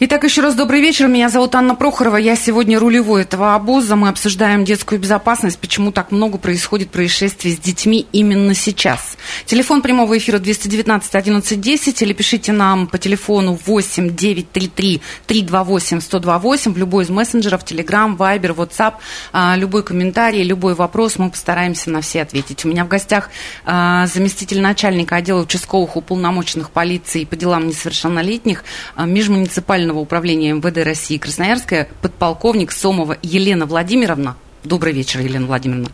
Итак, еще раз добрый вечер. Меня зовут Анна Прохорова. Я сегодня рулевой этого обоза. Мы обсуждаем детскую безопасность. Почему так много происходит происшествий с детьми именно сейчас? Телефон прямого эфира 219 1110 или пишите нам по телефону 8 933 328 128 в любой из мессенджеров, Telegram, Viber, WhatsApp. А, любой комментарий, любой вопрос мы постараемся на все ответить. У меня в гостях а, заместитель начальника отдела участковых уполномоченных полиции по делам несовершеннолетних а, межмуниципального управления МВД России Красноярская, подполковник Сомова Елена Владимировна. Добрый вечер, Елена Владимировна.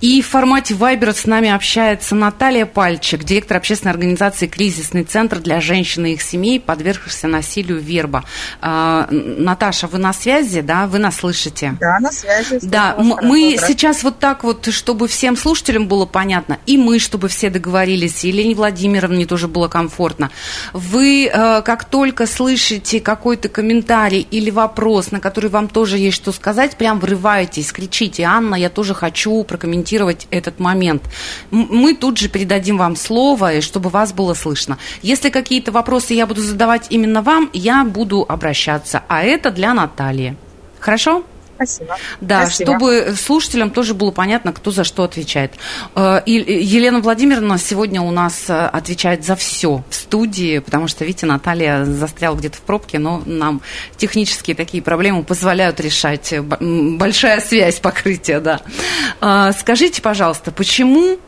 И в формате Вайбера с нами общается Наталья Пальчик, директор общественной организации «Кризисный центр для женщин и их семей, подвергшихся насилию Верба». А, Наташа, вы на связи, да? Вы нас слышите? Да, на связи. Да, мы сейчас вот так вот, чтобы всем слушателям было понятно, и мы, чтобы все договорились, и Елене Владимировне тоже было комфортно. Вы, э, как только слышите какой-то комментарий или вопрос, на который вам тоже есть что сказать, прям врываетесь, кричите, Анна, я тоже хочу прокомментировать этот момент. Мы тут же передадим вам слово, и чтобы вас было слышно. Если какие-то вопросы я буду задавать именно вам, я буду обращаться. А это для Натальи. Хорошо? Спасибо. Да, Спасибо. чтобы слушателям тоже было понятно, кто за что отвечает. Э, И Елена Владимировна сегодня у нас э, отвечает за все в студии, потому что, видите, Наталья застряла где-то в пробке, но нам технические такие проблемы позволяют решать. Э, Большая связь покрытия, да. Э, Скажите, пожалуйста, почему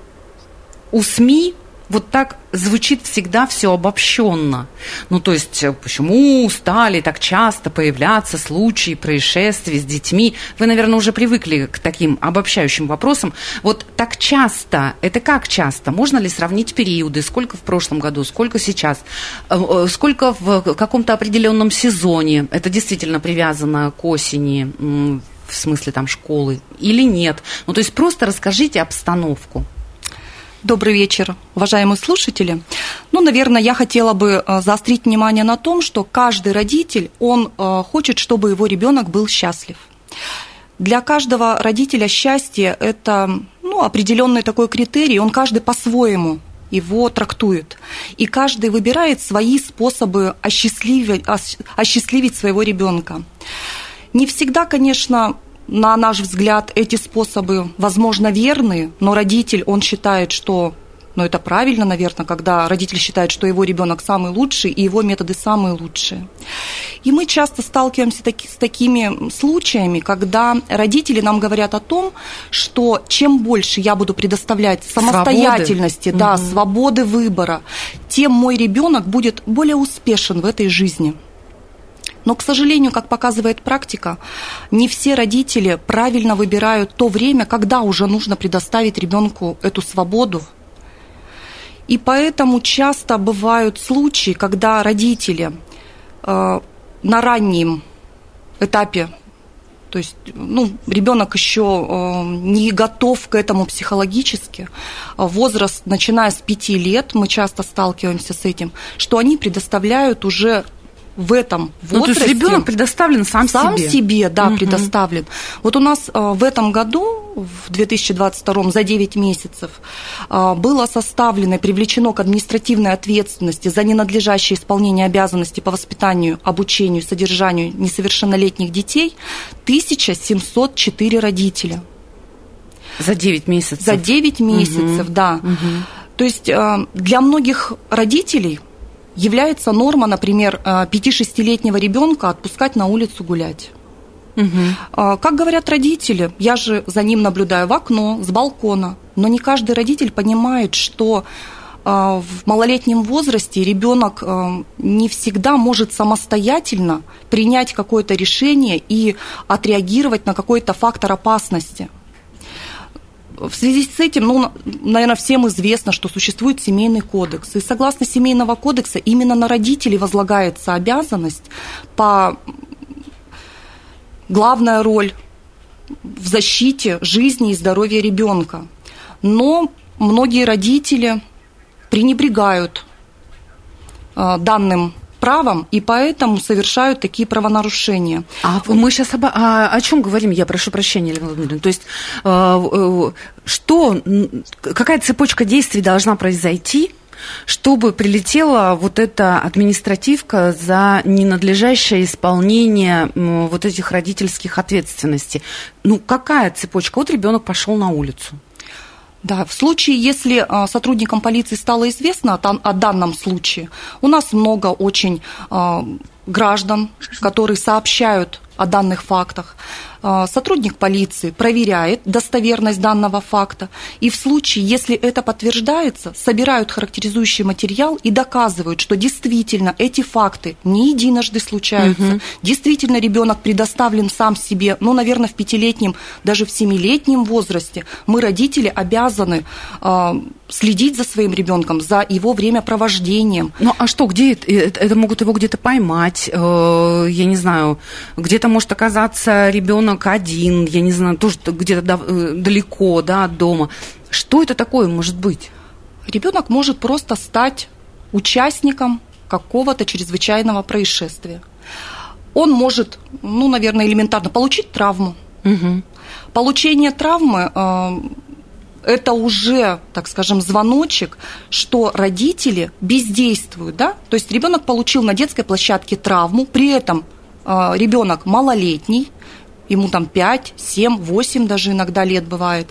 у СМИ вот так звучит всегда все обобщенно. Ну, то есть, э, почему стали так часто появляться случаи происшествий с детьми? Вы, наверное, уже привыкли к таким обобщающим вопросам. Вот так часто, это как часто? Можно ли сравнить периоды? Сколько в прошлом году, сколько сейчас? Э, э, Сколько в каком-то определенном сезоне? Это действительно привязано к осени, в смысле там школы, или нет? Ну, то есть, просто расскажите обстановку. Добрый вечер, уважаемые слушатели. Ну, наверное, я хотела бы э, заострить внимание на том, что каждый родитель, он э, хочет, чтобы его ребенок был счастлив. Для каждого родителя счастье – это ну, определенный такой критерий, он каждый по-своему его трактует. И каждый выбирает свои способы осчастливить, ос- осчастливить своего ребенка. Не всегда, конечно, на наш взгляд, эти способы, возможно, верны, но родитель, он считает, что ну, это правильно, наверное, когда родитель считает, что его ребенок самый лучший, и его методы самые лучшие. И мы часто сталкиваемся таки- с такими случаями, когда родители нам говорят о том, что чем больше я буду предоставлять самостоятельности, Свободы. да, Мгм. свободы выбора, тем мой ребенок будет более успешен в этой жизни. Но, к сожалению, как показывает практика, не все родители правильно выбирают то время, когда уже нужно предоставить ребенку эту свободу. И поэтому часто бывают случаи, когда родители э, на раннем этапе, то есть ну, ребенок еще э, не готов к этому психологически, а возраст, начиная с пяти лет, мы часто сталкиваемся с этим, что они предоставляют уже в этом Ну, то возрасте... есть ребенок предоставлен сам, Сам себе. себе, да, Мгм. предоставлен. Вот у нас э, в этом году, в 2022, за 9 месяцев, э, было составлено и привлечено к административной ответственности за ненадлежащее исполнение обязанностей по воспитанию, обучению, содержанию несовершеннолетних детей 1704 родителя. За 9 месяцев. За 9 месяцев, да. То есть э, для многих родителей является норма, например, э, 5-6-летнего ребенка отпускать на улицу гулять. А, Как говорят родители, я же за ним наблюдаю в окно, с балкона, но не каждый родитель понимает, что а, в малолетнем возрасте ребенок а, не всегда может самостоятельно принять какое-то решение и отреагировать на какой-то фактор опасности. В связи с этим, ну, наверное, всем известно, что существует семейный кодекс. И согласно семейного кодекса именно на родителей возлагается обязанность по главная роль в защите жизни и здоровья ребенка. Но многие родители пренебрегают э, данным правом и поэтому совершают такие правонарушения. А мы сейчас об, а, о чем говорим? Я прошу прощения, Елена Владимировна. То есть э, что, какая цепочка действий должна произойти, чтобы прилетела вот эта административка за ненадлежащее исполнение вот этих родительских ответственностей. Ну, какая цепочка? Вот ребенок пошел на улицу. Да, в случае, если а, сотрудникам полиции стало известно о, данном случае, у нас много очень а, граждан, которые сообщают о данных фактах. А, сотрудник полиции проверяет достоверность данного факта, и в случае, если это подтверждается, собирают характеризующий материал и доказывают, что действительно эти факты не единожды случаются, угу. действительно ребенок предоставлен сам себе, ну, наверное, в пятилетнем, даже в семилетнем возрасте, мы, родители, обязаны э, следить за своим ребенком, за его времяпровождением. Ну, а что, где это, это могут его где-то поймать, э, я не знаю, где-то может оказаться ребенок ребенок один, я не знаю, тоже где-то э, далеко, да, от дома. Что это такое может быть? Ребенок может просто стать участником какого-то чрезвычайного происшествия. Он может, ну, наверное, элементарно получить травму. Угу. Получение травмы э, это уже, так скажем, звоночек, что родители бездействуют, да? То есть ребенок получил на детской площадке травму, при этом э, ребенок малолетний, ему там 5, 7, 8 даже иногда лет бывает.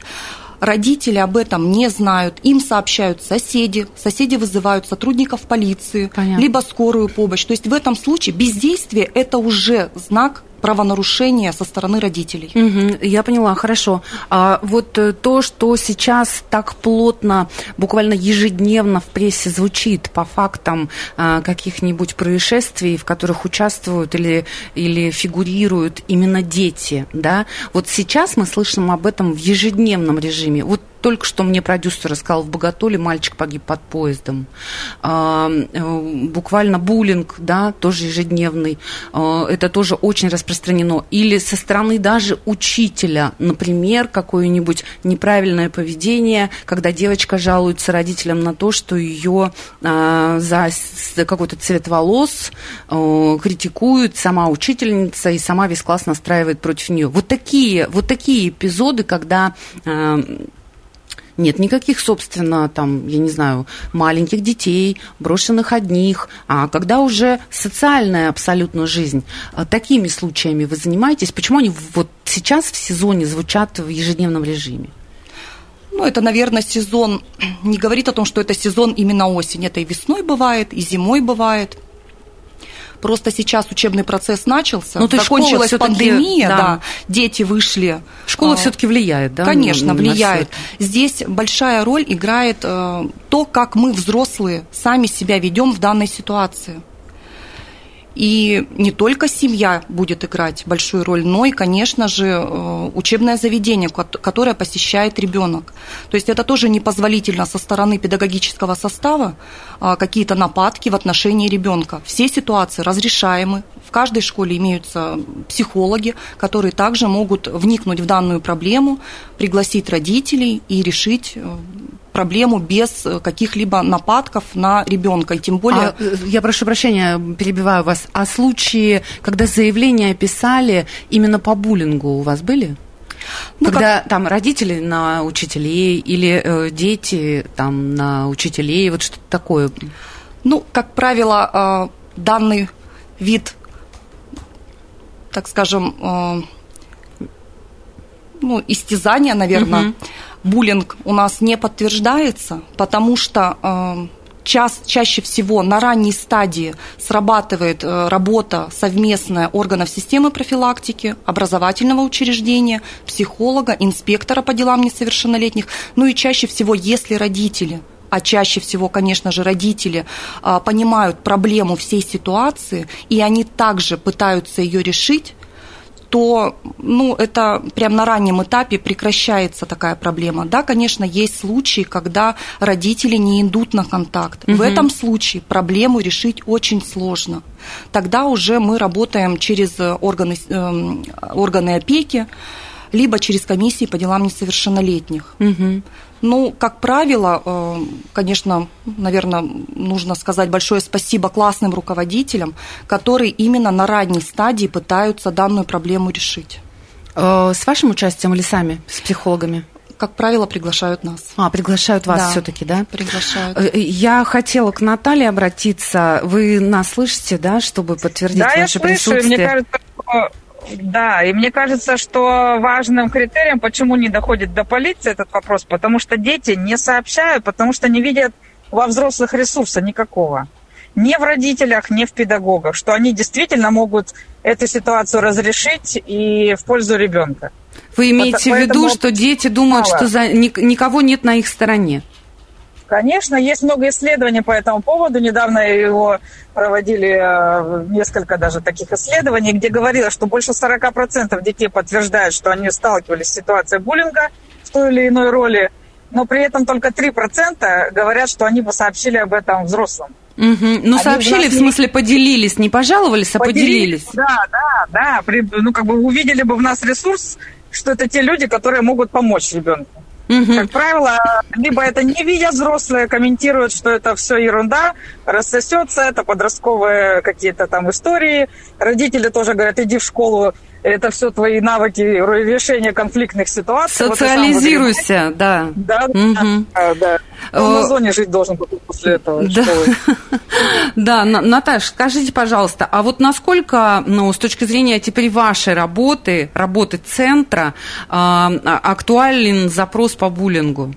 Родители об этом не знают, им сообщают соседи, соседи вызывают сотрудников полиции, Понятно. либо скорую помощь. То есть в этом случае бездействие – это уже знак правонарушения со стороны родителей. Угу, я поняла, хорошо. А вот э, то, что сейчас так плотно, буквально ежедневно в прессе звучит по фактам а, каких-нибудь происшествий, в которых участвуют или, или фигурируют именно дети, да, вот сейчас мы слышим об этом в ежедневном режиме. Вот только что мне продюсер рассказал, в Боготоле мальчик погиб под поездом. А, э, буквально буллинг, да, тоже ежедневный. А, это тоже очень распространено. Или со стороны даже учителя, например, какое-нибудь неправильное поведение, когда девочка жалуется родителям на то, что ее а, за какой-то цвет волос критикуют сама учительница и сама весь класс настраивает против нее. Вот такие, вот такие эпизоды, когда нет никаких, собственно, там, я не знаю, маленьких детей, брошенных одних, а когда уже социальная абсолютно жизнь. А такими случаями вы занимаетесь? Почему они вот сейчас в сезоне звучат в ежедневном режиме? Ну, это, наверное, сезон, не говорит о том, что это сезон именно осень. Это и весной бывает, и зимой бывает. Просто сейчас учебный процесс начался, ну, закончилась пандемия, да. да, дети вышли. Школа а, все-таки влияет, да? Конечно, влияет. Здесь большая роль играет э, то, как мы, взрослые, сами себя ведем в данной ситуации. И не только семья будет играть большую роль, но и, конечно же, э, учебное заведение, которое посещает ребенок. То есть это тоже непозволительно со стороны педагогического состава а, какие-то нападки в отношении ребенка. Все ситуации разрешаемы. В каждой школе имеются психологи, которые также могут вникнуть в данную проблему, пригласить родителей и решить э, проблему без э, каких-либо нападков на ребенка. И тем более... А, э, я прошу прощения, перебиваю вас. А случаи, когда заявления писали именно по буллингу у вас были? Ну, Когда как... там родители на учителей или э, дети там на учителей, вот что-то такое. Ну, как правило, э, данный вид, так скажем, э, ну, истязания, наверное, угу буллинг у нас не подтверждается, потому что э, час, чаще всего на ранней стадии срабатывает э, работа совместная органов системы профилактики, образовательного учреждения, психолога, инспектора по делам несовершеннолетних. Ну и чаще всего, если родители а чаще всего, конечно же, родители э, понимают проблему всей ситуации, и они также пытаются ее решить, то ну, это прям на раннем этапе прекращается такая проблема. Да, конечно, есть случаи, когда родители не идут на контакт. Угу. В этом случае проблему решить очень сложно. Тогда уже мы работаем через органы, э, органы опеки, либо через комиссии по делам несовершеннолетних. Мгм. Ну, как правило, э, конечно, наверное, нужно сказать большое спасибо классным руководителям, которые именно на ранней стадии пытаются данную проблему решить. Э, С вашим участием или сами, с психологами? Как правило, приглашают нас. А, приглашают вас Да. все-таки, да? Приглашают. Э, Я хотела к Наталье обратиться. Вы нас слышите, да, чтобы подтвердить Да, я ваше слышу, и присутствие? мне кажется, что... Да, и мне кажется, что важным критерием, почему не доходит до полиции этот вопрос, потому что дети не сообщают, потому что не видят во взрослых ресурса никакого. Ни в родителях, ни в педагогах, что они действительно могут эту ситуацию разрешить и в пользу ребенка. Вы имеете в виду, Поэтому что дети думают, мало. что за... ник- никого нет на их стороне? Конечно, есть много исследований по этому поводу. Недавно его проводили э, несколько даже таких исследований, где говорилось, что больше 40% детей подтверждают, что они сталкивались с ситуацией буллинга в той или иной роли, но при этом только 3% говорят, что они бы сообщили об этом взрослым. Мгм. Ну, Они сообщили, в в смысле, поделились, не пожаловались, а поделились. Да, да, да. При- ну, как бы увидели бы в нас ресурс, что это те люди, которые могут помочь ребенку. Мгм. Как правило, либо это не видя взрослые, комментируют, что это все ерунда, рассосется, это подростковые какие-то там истории. Родители тоже говорят, иди в школу, это все твои навыки решения конфликтных ситуаций. Вот Социализируйся, да. говоришь, Да, Мгм. да, да. Э, Он на зоне жить должен после этого Да. Да, На- Наташ, скажите, пожалуйста, а вот насколько, ну, с точки зрения теперь вашей работы, работы центра, а, а, актуален запрос по буллингу?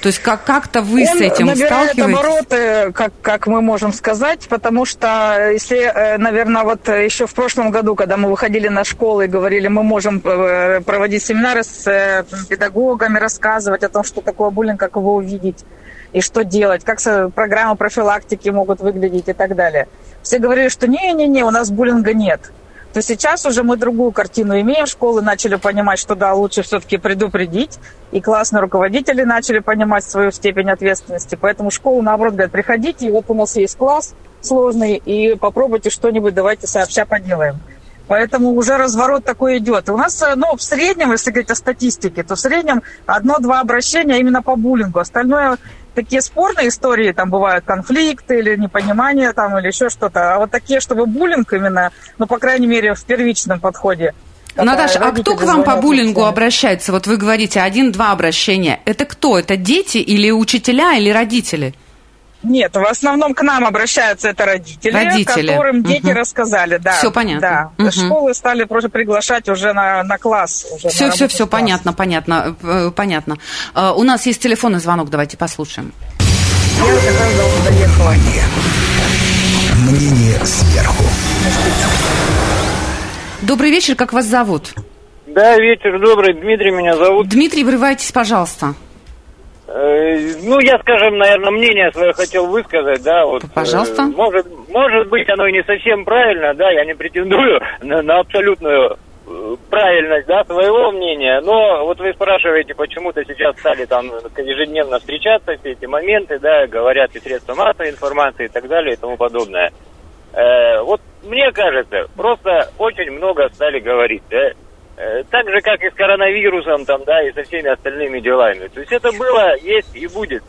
То есть как- как-то вы с Он этим набирает сталкиваетесь? обороты, как, как мы можем сказать, потому что если, наверное, вот еще в прошлом году, когда мы выходили на школы и говорили, мы можем э, проводить семинары с э, педагогами, рассказывать о том, что такое буллинг, как его увидеть и что делать, как программы профилактики могут выглядеть и так далее. Все говорили, что не-не-не, у нас буллинга нет то сейчас уже мы другую картину имеем. Школы начали понимать, что да, лучше все-таки предупредить. И классные руководители начали понимать свою степень ответственности. Поэтому школы, наоборот, говорят, приходите, вот у нас есть класс сложный, и попробуйте что-нибудь, давайте сообща поделаем. Поэтому уже разворот такой идет. У нас, э, ну, в среднем, если говорить о статистике, то в среднем одно-два обращения именно по буллингу. Остальное такие спорные истории, там бывают конфликты или непонимание там, или еще что-то. А вот такие, чтобы буллинг именно, ну, по крайней мере, в первичном подходе. Наташа, а кто к вам по буллингу обращается? Вот вы говорите один-два обращения. Это кто? Это дети или учителя или родители? Нет, в основном к нам обращаются это родители, Родители. которым дети Мгм. рассказали, да. Всё понятно. Да. Мгм. Школы стали просто приглашать уже на, на класс. Уже на Все, все, все, класс. понятно, понятно, э, понятно. Э, У нас есть телефонный звонок, давайте послушаем. Я доехала. Мнение сверху. Добрый вечер, как вас зовут? Да, вечер добрый, Дмитрий меня зовут. Дмитрий, врывайтесь, пожалуйста. Э, ну, я, скажем, наверное, мнение свое хотел высказать, да, вот. Пожалуйста. э, может, может быть, оно и не совсем правильно, да, я не претендую на, на абсолютную э, правильность, да, своего мнения, но вот вы спрашиваете, почему-то сейчас стали там ежедневно встречаться, все эти моменты, да, говорят и средства массовой информации и так далее и тому подобное. Э, вот мне кажется, просто очень много стали говорить, да, так же, как и с коронавирусом, там, да, и со всеми остальными делами. То есть это было, есть и будет.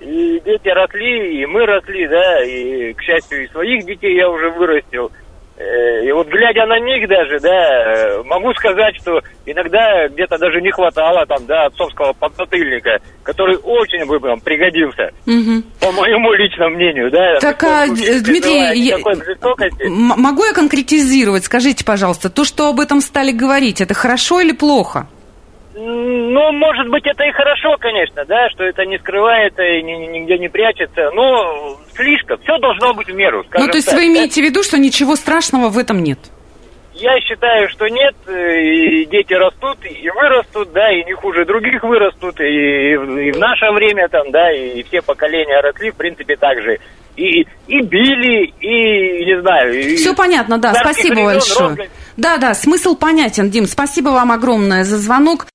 И дети росли, и мы росли, да, и, к счастью, и своих детей я уже вырастил. Э, И вот глядя на них даже, да, э, могу сказать, что иногда где-то даже не хватало там, да, отцовского подзатыльника, который очень бы нам пригодился, Мгм. по моему личному мнению, да. Так, а, Дмитрий, я- Могу я конкретизировать? Скажите, пожалуйста, то, что об этом стали говорить, это хорошо или плохо? Ну, может быть, это и хорошо, конечно, да, что это не скрывается и ни- ни- нигде не прячется, но слишком. Все должно быть в меру, ну, то есть так, вы да. имеете в виду, что ничего страшного в этом нет? Я считаю, что нет, э, и дети растут, и вырастут, да, и не хуже других вырастут, и, и в- наше время там, да, и все поколения росли, в принципе, так же. И, и били, и, не знаю... и- Все понятно, да, спасибо времен большое. роскошь. Да, да, смысл понятен, Дим, спасибо вам огромное за звонок.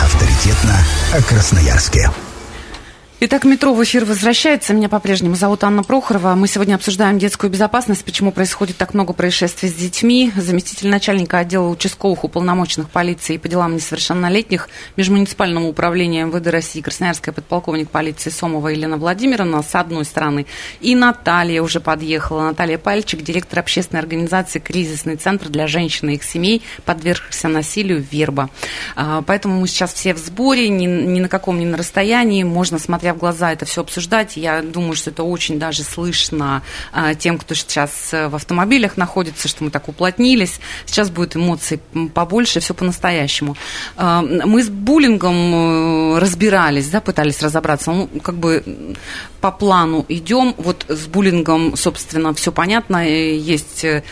Авторитетно о Красноярске. Итак, метро в эфир возвращается. Меня по-прежнему зовут Анна Прохорова. Мы сегодня обсуждаем детскую безопасность, почему происходит так много происшествий с детьми. Заместитель начальника отдела участковых уполномоченных полиции по делам несовершеннолетних Межмуниципального управления МВД России Красноярская подполковник полиции Сомова Елена Владимировна с одной стороны. И Наталья уже подъехала. Наталья Пальчик, директор общественной организации «Кризисный центр для женщин и их семей, подвергшихся насилию Верба». А, поэтому мы сейчас все в сборе, ни, ни на каком, ни на расстоянии. Можно смотря в глаза, это все обсуждать. Я думаю, что это очень даже слышно а, тем, кто сейчас э, в автомобилях находится, что мы так уплотнились. Сейчас будет эмоций побольше, все по-настоящему. А, мы с буллингом э, разбирались, да, пытались разобраться. Ну, как бы по плану идем. Вот с буллингом, собственно, все понятно. Есть, э,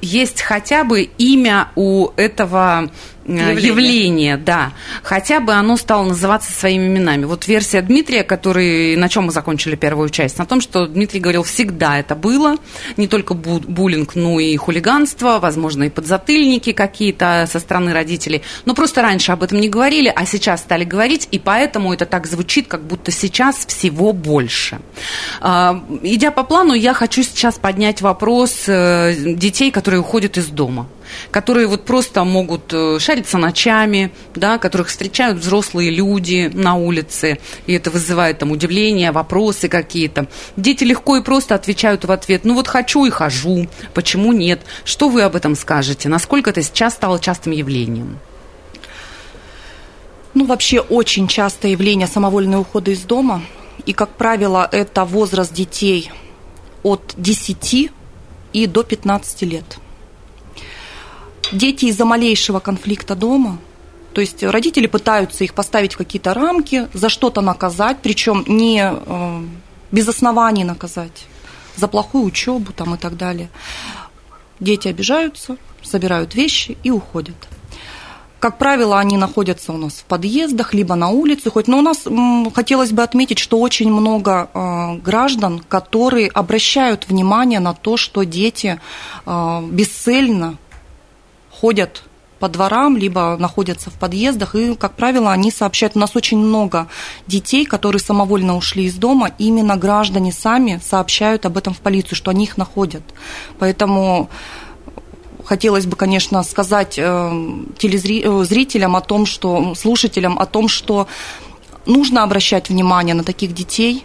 есть хотя бы имя у этого явление. явление, да. Хотя бы оно стало называться своими именами. Вот версия Дмитрия, который, на чем мы закончили первую часть, на том, что Дмитрий говорил, всегда это было, не только буллинг, но и хулиганство, возможно, и подзатыльники какие-то со стороны родителей. Но просто раньше об этом не говорили, а сейчас стали говорить, и поэтому это так звучит, как будто сейчас всего больше. А, идя по плану, я хочу сейчас поднять вопрос э, детей, которые уходят из дома которые вот просто могут э, шариться ночами, да, которых встречают взрослые люди на улице, и это вызывает там удивление, вопросы какие-то. Дети легко и просто отвечают в ответ, ну вот хочу и хожу, почему нет? Что вы об этом скажете? Насколько это сейчас стало частым явлением? Ну, вообще очень частое явление самовольные ухода из дома. И, как правило, это возраст детей от 10 и до 15 лет дети из-за малейшего конфликта дома, то есть родители пытаются их поставить в какие-то рамки, за что-то наказать, причем не э, без оснований наказать, за плохую учебу там и так далее. Дети обижаются, собирают вещи и уходят. Как правило, они находятся у нас в подъездах, либо на улице. Хоть, но у нас хотелось бы отметить, что очень много э, граждан, которые обращают внимание на то, что дети э, бесцельно ходят по дворам, либо находятся в подъездах, и, как правило, они сообщают. У нас очень много детей, которые самовольно ушли из дома, именно граждане сами сообщают об этом в полицию, что они их находят. Поэтому хотелось бы, конечно, сказать э, телезрителям о том, что слушателям о том, что нужно обращать внимание на таких детей,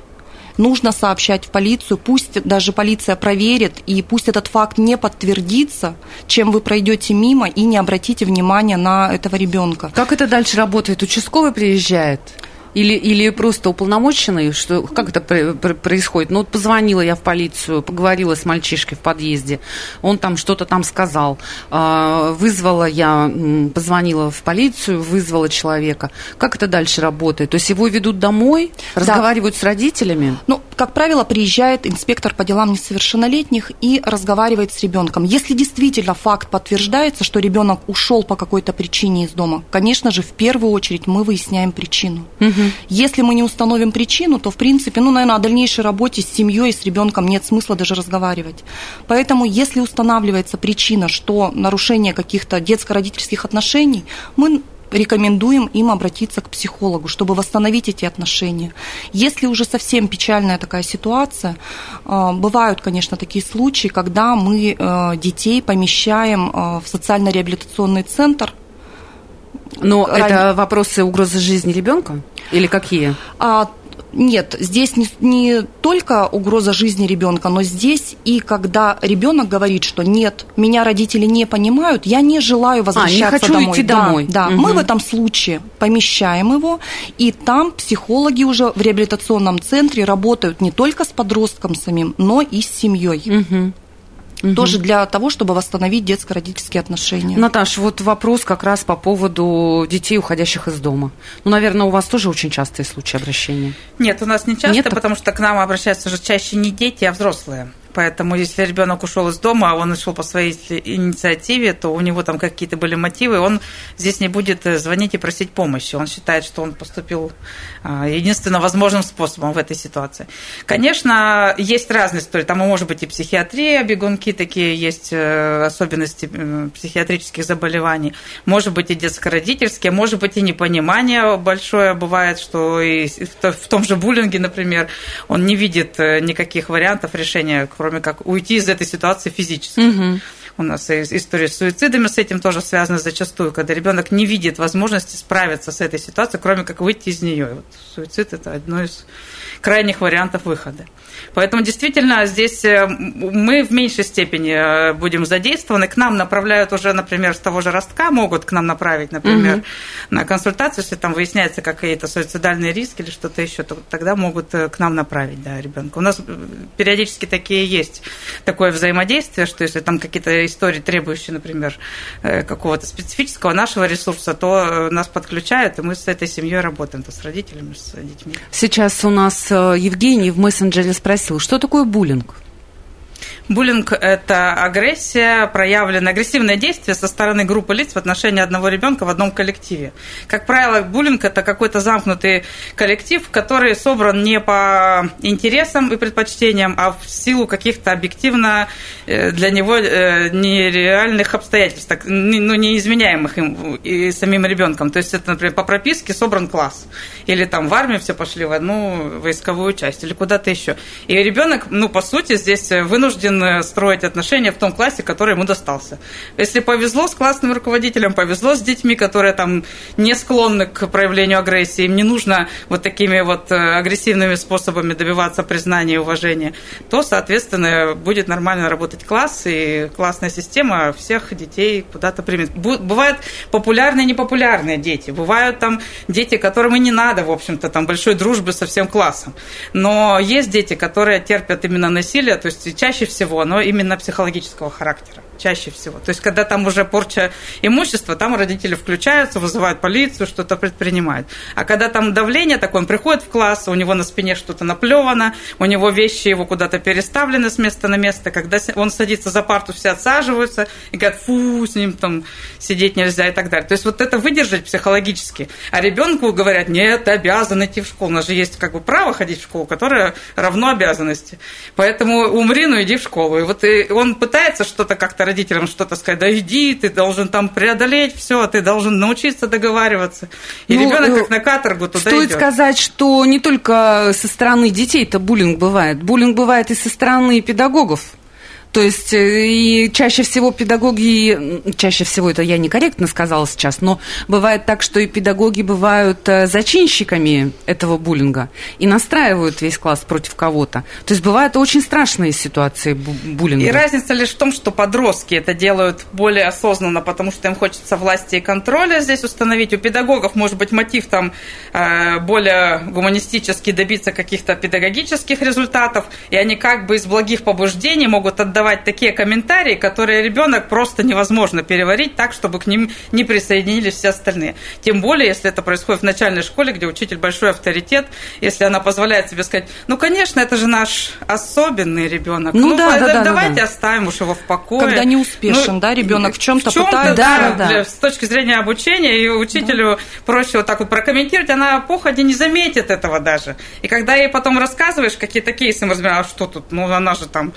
нужно сообщать в полицию, пусть даже полиция проверит, и пусть этот факт не подтвердится, чем вы пройдете мимо и не обратите внимания на этого ребенка. Как это дальше работает? Участковый приезжает? Или, или просто уполномоченный? Что, как это происходит? Ну, вот позвонила я в полицию, поговорила с мальчишкой в подъезде, он там что-то там сказал. А, вызвала я, позвонила в полицию, вызвала человека. Как это дальше работает? То есть его ведут домой, разговаривают да. с родителями? Ну, как правило, приезжает инспектор по делам несовершеннолетних и разговаривает с ребенком. Если действительно факт подтверждается, что ребенок ушел по какой-то причине из дома, конечно же, в первую очередь мы выясняем причину. Угу. Если мы не установим причину, то, в принципе, ну, наверное, о дальнейшей работе с семьей, с ребенком нет смысла даже разговаривать. Поэтому, если устанавливается причина, что нарушение каких-то детско-родительских отношений, мы рекомендуем им обратиться к психологу, чтобы восстановить эти отношения. Если уже совсем печальная такая ситуация, э, бывают, конечно, такие случаи, когда мы э, детей помещаем э, в социально-реабилитационный центр. Но Ран... это вопросы угрозы жизни ребенка? Или какие? А, нет, здесь не, не только угроза жизни ребенка, но здесь и когда ребенок говорит, что нет, меня родители не понимают, я не желаю возвращаться а, не хочу домой. Идти домой. Да, да. Угу. мы в этом случае помещаем его, и там психологи уже в реабилитационном центре работают не только с подростком самим, но и с семьей. Угу угу. тоже для того, чтобы восстановить детско-родительские отношения. Наташ, вот вопрос как раз по поводу детей, уходящих из дома. Ну, наверное, у вас тоже очень частые случаи обращения. Нет, у нас не часто, Нет? потому что к нам обращаются уже чаще не дети, а взрослые. Поэтому если ребенок ушел из дома, а он ушел по своей инициативе, то у него там какие-то были мотивы, он здесь не будет э, звонить и просить помощи. Он считает, что он поступил а, единственно возможным способом в этой ситуации. Конечно, есть разные истории. Там может быть и психиатрия, бегунки такие, есть э, особенности э, психиатрических заболеваний. Может быть и детско-родительские, может быть и непонимание большое бывает, что и в том же буллинге, например, он не видит никаких вариантов решения, кроме как уйти из этой ситуации физически. Угу. У нас история с суицидами с этим тоже связана зачастую, когда ребенок не видит возможности справиться с этой ситуацией, кроме как выйти из нее. Вот суицид это одно из крайних вариантов выхода. Поэтому действительно здесь э, мы в меньшей степени э, будем задействованы. К нам направляют уже, например, с того же ростка могут к нам направить, например, угу. на консультацию, если там выясняется какие-то суицидальные риски или что-то еще, то тогда могут э, к нам направить да, ребенка. У нас периодически такие есть такое взаимодействие, что если там какие-то истории, требующие, например, какого-то специфического нашего ресурса, то нас подключают, и мы с этой семьей работаем, то с родителями, с детьми. Сейчас у нас Евгений в мессенджере спросил, что такое буллинг? Буллинг – это агрессия, проявленное агрессивное действие со стороны группы лиц в отношении одного ребенка в одном коллективе. Как правило, буллинг – это какой-то замкнутый коллектив, который собран не по интересам и предпочтениям, а в силу каких-то объективно э, для него э, нереальных обстоятельств, так, ну, неизменяемых им и самим ребенком. То есть это, например, по прописке собран класс. Или там в армию все пошли в одну войсковую часть, или куда-то еще. И ребенок, ну, по сути, здесь вынужден вынужден э, строить отношения в том классе, который ему достался. Если повезло с классным руководителем, повезло с детьми, которые там не склонны к проявлению агрессии, им не нужно вот такими вот э, агрессивными способами добиваться признания и уважения, то, соответственно, будет нормально работать класс, и классная система всех детей куда-то примет. Бывают популярные и непопулярные дети, бывают там дети, которым и не надо, в общем-то, там большой дружбы со всем классом. Но есть дети, которые терпят именно насилие, то есть чаще всего всего, оно именно психологического характера чаще всего. То есть, когда там уже порча имущества, там родители включаются, вызывают полицию, что-то предпринимают. А когда там давление такое, он приходит в класс, у него на спине что-то наплевано, у него вещи его куда-то переставлены с места на место, когда он садится за парту, все отсаживаются и говорят, фу, с ним там сидеть нельзя и так далее. То есть, вот это выдержать психологически. А ребенку говорят, нет, ты обязан идти в школу. У нас же есть как бы право ходить в школу, которое равно обязанности. Поэтому умри, но иди в школу. И вот и он пытается что-то как-то родителям что-то сказать, да иди, ты должен там преодолеть все, ты должен научиться договариваться. И ну, ребенок как на каторгу туда Стоит идет. сказать, что не только со стороны детей это буллинг бывает, буллинг бывает и со стороны педагогов. То есть э, и чаще всего педагоги, чаще всего это я некорректно сказала сейчас, но бывает так, что и педагоги бывают э, зачинщиками этого буллинга и настраивают весь класс против кого-то. То есть бывают очень страшные ситуации буллинга. И разница лишь в том, что подростки это делают более осознанно, потому что им хочется власти и контроля здесь установить. У педагогов может быть мотив там э, более гуманистический, добиться каких-то педагогических результатов, и они как бы из благих побуждений могут отдавать давать такие комментарии, которые ребенок просто невозможно переварить так, чтобы к ним не присоединились все остальные. Тем более, если это происходит в начальной школе, где учитель большой авторитет, если она позволяет себе сказать, ну, конечно, это же наш особенный ребенок. Ну, ну да, да, да, давайте да, да. оставим уж его в покое. Когда не успешен, ну, да, ребенок в чем-то чем пытается. Да, да, да. С точки зрения обучения, и учителю да. проще вот так вот прокомментировать, она походе не заметит этого даже. И когда ей потом рассказываешь какие-то кейсы, мы разбираем, а что тут, ну, она же там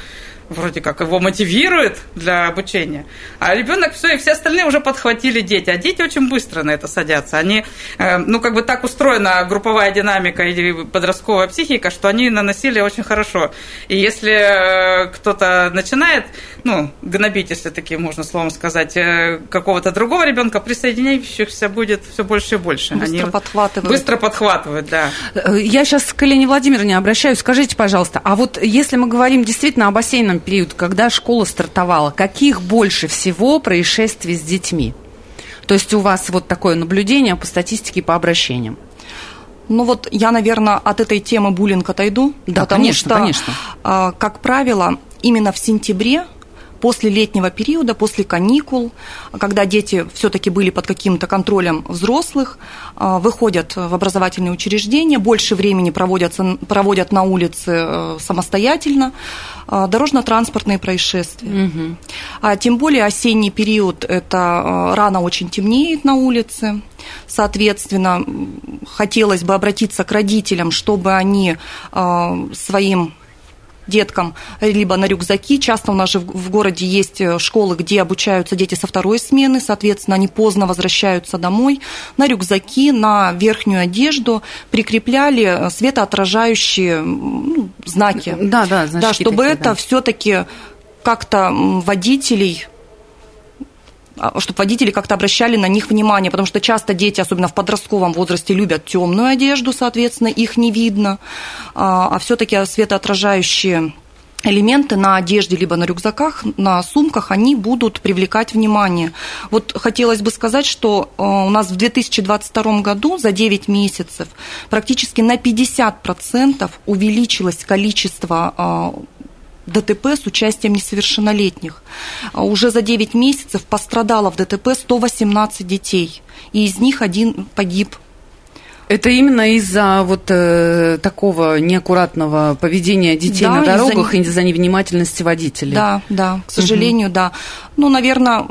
вроде как его мотивирует для обучения, а ребенок все, и все остальные уже подхватили дети, а дети очень быстро на это садятся. Они, э, ну, как бы так устроена групповая динамика и подростковая психика, что они на насилие очень хорошо. И если э, кто-то начинает, ну, гнобить, если таким можно словом сказать, э, какого-то другого ребенка, присоединяющихся будет все больше и больше. Быстро они подхватывают. Быстро подхватывают, да. Я сейчас к Елене Владимировне обращаюсь. Скажите, пожалуйста, а вот если мы говорим действительно о бассейном определенном период, когда школа стартовала, каких больше всего происшествий с детьми? То есть у вас вот такое наблюдение по статистике по обращениям? Ну вот я, наверное, от этой темы буллинг отойду. Да, потому конечно, что, конечно. А, как правило, именно в сентябре после летнего периода, после каникул, когда дети все-таки были под каким-то контролем взрослых, э, выходят в образовательные учреждения, больше времени проводятся, проводят на улице э, самостоятельно, э, дорожно-транспортные происшествия. Угу. А тем более осенний период – это рано очень темнеет на улице, соответственно, хотелось бы обратиться к родителям, чтобы они своим деткам либо на рюкзаки. Часто у нас же в городе есть э, школы, где обучаются дети со второй смены, соответственно, они поздно возвращаются домой. На рюкзаки, на верхнюю одежду прикрепляли э, светоотражающие ну, знаки. Да, да, значки да, чтобы такие, это да. все-таки как-то водителей чтобы водители как-то обращали на них внимание, потому что часто дети, особенно в подростковом возрасте, любят темную одежду, соответственно, их не видно, а, а все-таки светоотражающие элементы на одежде, либо на рюкзаках, на сумках, они будут привлекать внимание. Вот хотелось бы сказать, что а, у нас в 2022 году за 9 месяцев практически на 50% увеличилось количество ДТП с участием несовершеннолетних. А уже за 9 месяцев пострадало в ДТП 118 детей, и из них один погиб это именно из-за вот э, такого неаккуратного поведения детей да, на дорогах из-за... и из-за невнимательности водителей. Да, да, к сожалению, угу. да. Ну, наверное,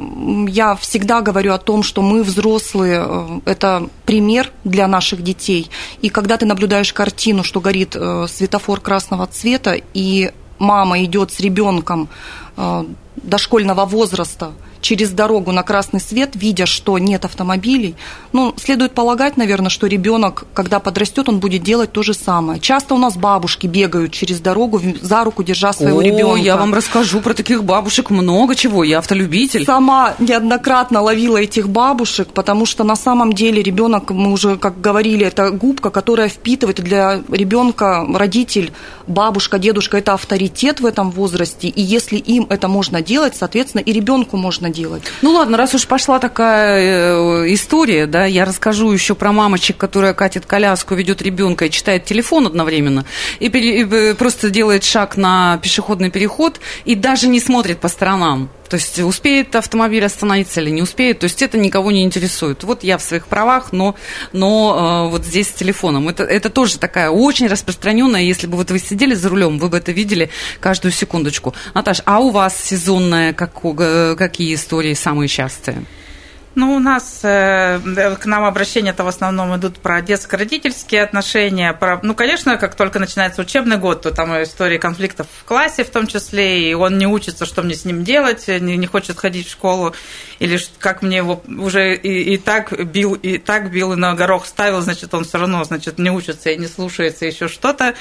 я всегда говорю о том, что мы взрослые, э, это пример для наших детей. И когда ты наблюдаешь картину, что горит э, светофор красного цвета, и мама идет с ребенком э, дошкольного возраста через дорогу на красный свет, видя, что нет автомобилей, ну, следует полагать, наверное, что ребенок, когда подрастет, он будет делать то же самое. Часто у нас бабушки бегают через дорогу за руку, держа своего О, ребенка. я вам расскажу про таких бабушек много чего. Я автолюбитель. Сама неоднократно ловила этих бабушек, потому что на самом деле ребенок, мы уже как говорили, это губка, которая впитывает для ребенка родитель, бабушка, дедушка, это авторитет в этом возрасте. И если им это можно делать, соответственно, и ребенку можно делать. Ну ладно, раз уж пошла такая э, история, да, я расскажу еще про мамочек, которая катит коляску, ведет ребенка и читает телефон одновременно, и, пере, и э, просто делает шаг на пешеходный переход и даже не смотрит по сторонам. То есть успеет автомобиль остановиться или не успеет, то есть это никого не интересует. Вот я в своих правах, но, но э, вот здесь с телефоном. Это, это тоже такая очень распространенная, если бы вот вы сидели за рулем, вы бы это видели каждую секундочку. Наташ, а у вас сезонная, как, э, какие истории самые частые? Ну, у нас э, к нам обращения-то в основном идут про детско-родительские отношения. Про, ну, конечно, как только начинается учебный год, то там истории конфликтов в классе в том числе, и он не учится, что мне с ним делать, не, не хочет ходить в школу, или как мне его уже и, и так бил, и так бил, и на горох ставил, значит, он все равно, значит, не учится и не слушается еще что-то.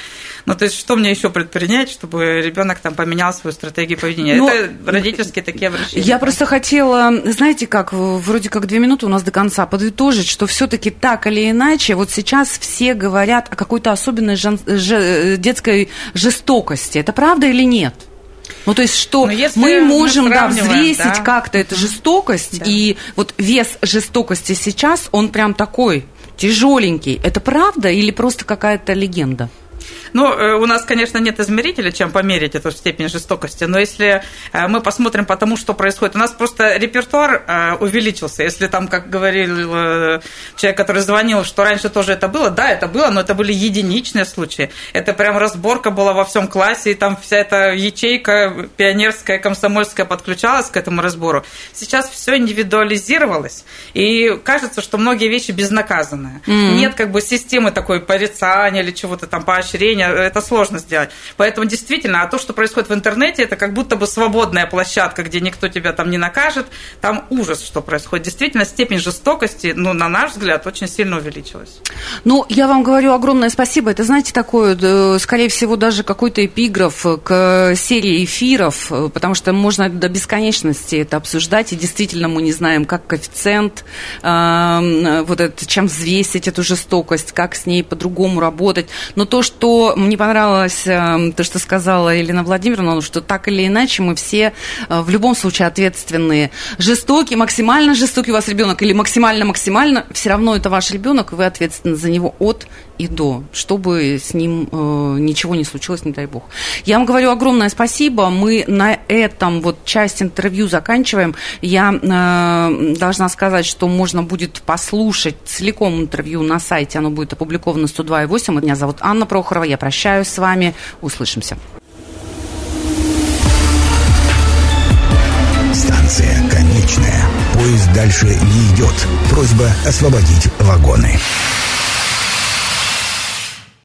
Ну, то есть, что мне еще предпринять, чтобы ребенок там поменял свою стратегию поведения? Но Это родительские такие обращения. Я просто хотела, знаете как, вроде вроде как две минуты у нас до конца, подытожить, что все-таки так или иначе, вот сейчас все говорят о какой-то особенной жен, ж, детской жестокости. Это правда или нет? Ну, то есть, что ну, мы можем мы да, взвесить да. как-то эту жестокость, да. и вот вес жестокости сейчас, он прям такой тяжеленький. Это правда или просто какая-то легенда? Ну, э, у нас, конечно, нет измерителя, чем померить эту степень жестокости, но если э, мы посмотрим по тому, что происходит, у нас просто репертуар э, увеличился. Если там, как говорил человек, который звонил, что раньше тоже это было, да, это было, но это были единичные случаи. Это прям разборка была во всем классе, и там вся эта ячейка пионерская, комсомольская подключалась к этому разбору. Сейчас все индивидуализировалось, и кажется, что многие вещи безнаказанные. Mm-hmm. Нет как бы системы такой порицания или чего-то там поощрения обучения, это сложно сделать. Поэтому действительно, а то, что происходит в интернете, это как будто бы свободная площадка, где никто тебя там не накажет, там ужас, что происходит. Действительно, степень жестокости, ну, на наш взгляд, очень сильно увеличилась. Ну, я вам говорю огромное спасибо. Это, знаете, такое, скорее всего, даже какой-то эпиграф к серии эфиров, потому что можно до бесконечности это обсуждать, и действительно мы не знаем, как коэффициент, э, вот это, чем взвесить эту жестокость, как с ней по-другому работать. Но то, что мне понравилось э, то, что сказала Елена Владимировна, что так или иначе мы все э, в любом случае ответственные. Жестокий, максимально жестокий у вас ребенок или максимально-максимально, все равно это ваш ребенок, и вы ответственны за него от и до, чтобы с ним э, ничего не случилось, не дай бог. Я вам говорю огромное спасибо. Мы на этом вот часть интервью заканчиваем. Я э, должна сказать, что можно будет послушать целиком интервью на сайте. Оно будет опубликовано 102.8. Меня зовут Анна Прохорова. Я прощаюсь с вами. Услышимся. Станция конечная. Поезд дальше не идет. Просьба освободить вагоны.